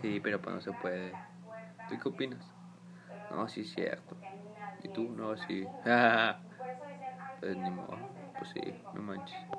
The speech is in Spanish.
Sí, pero pues no se puede. ¿Tú qué opinas? No, sí cierto. ¿Y tú? No, sí. pues ni modo. Pues sí, no manches.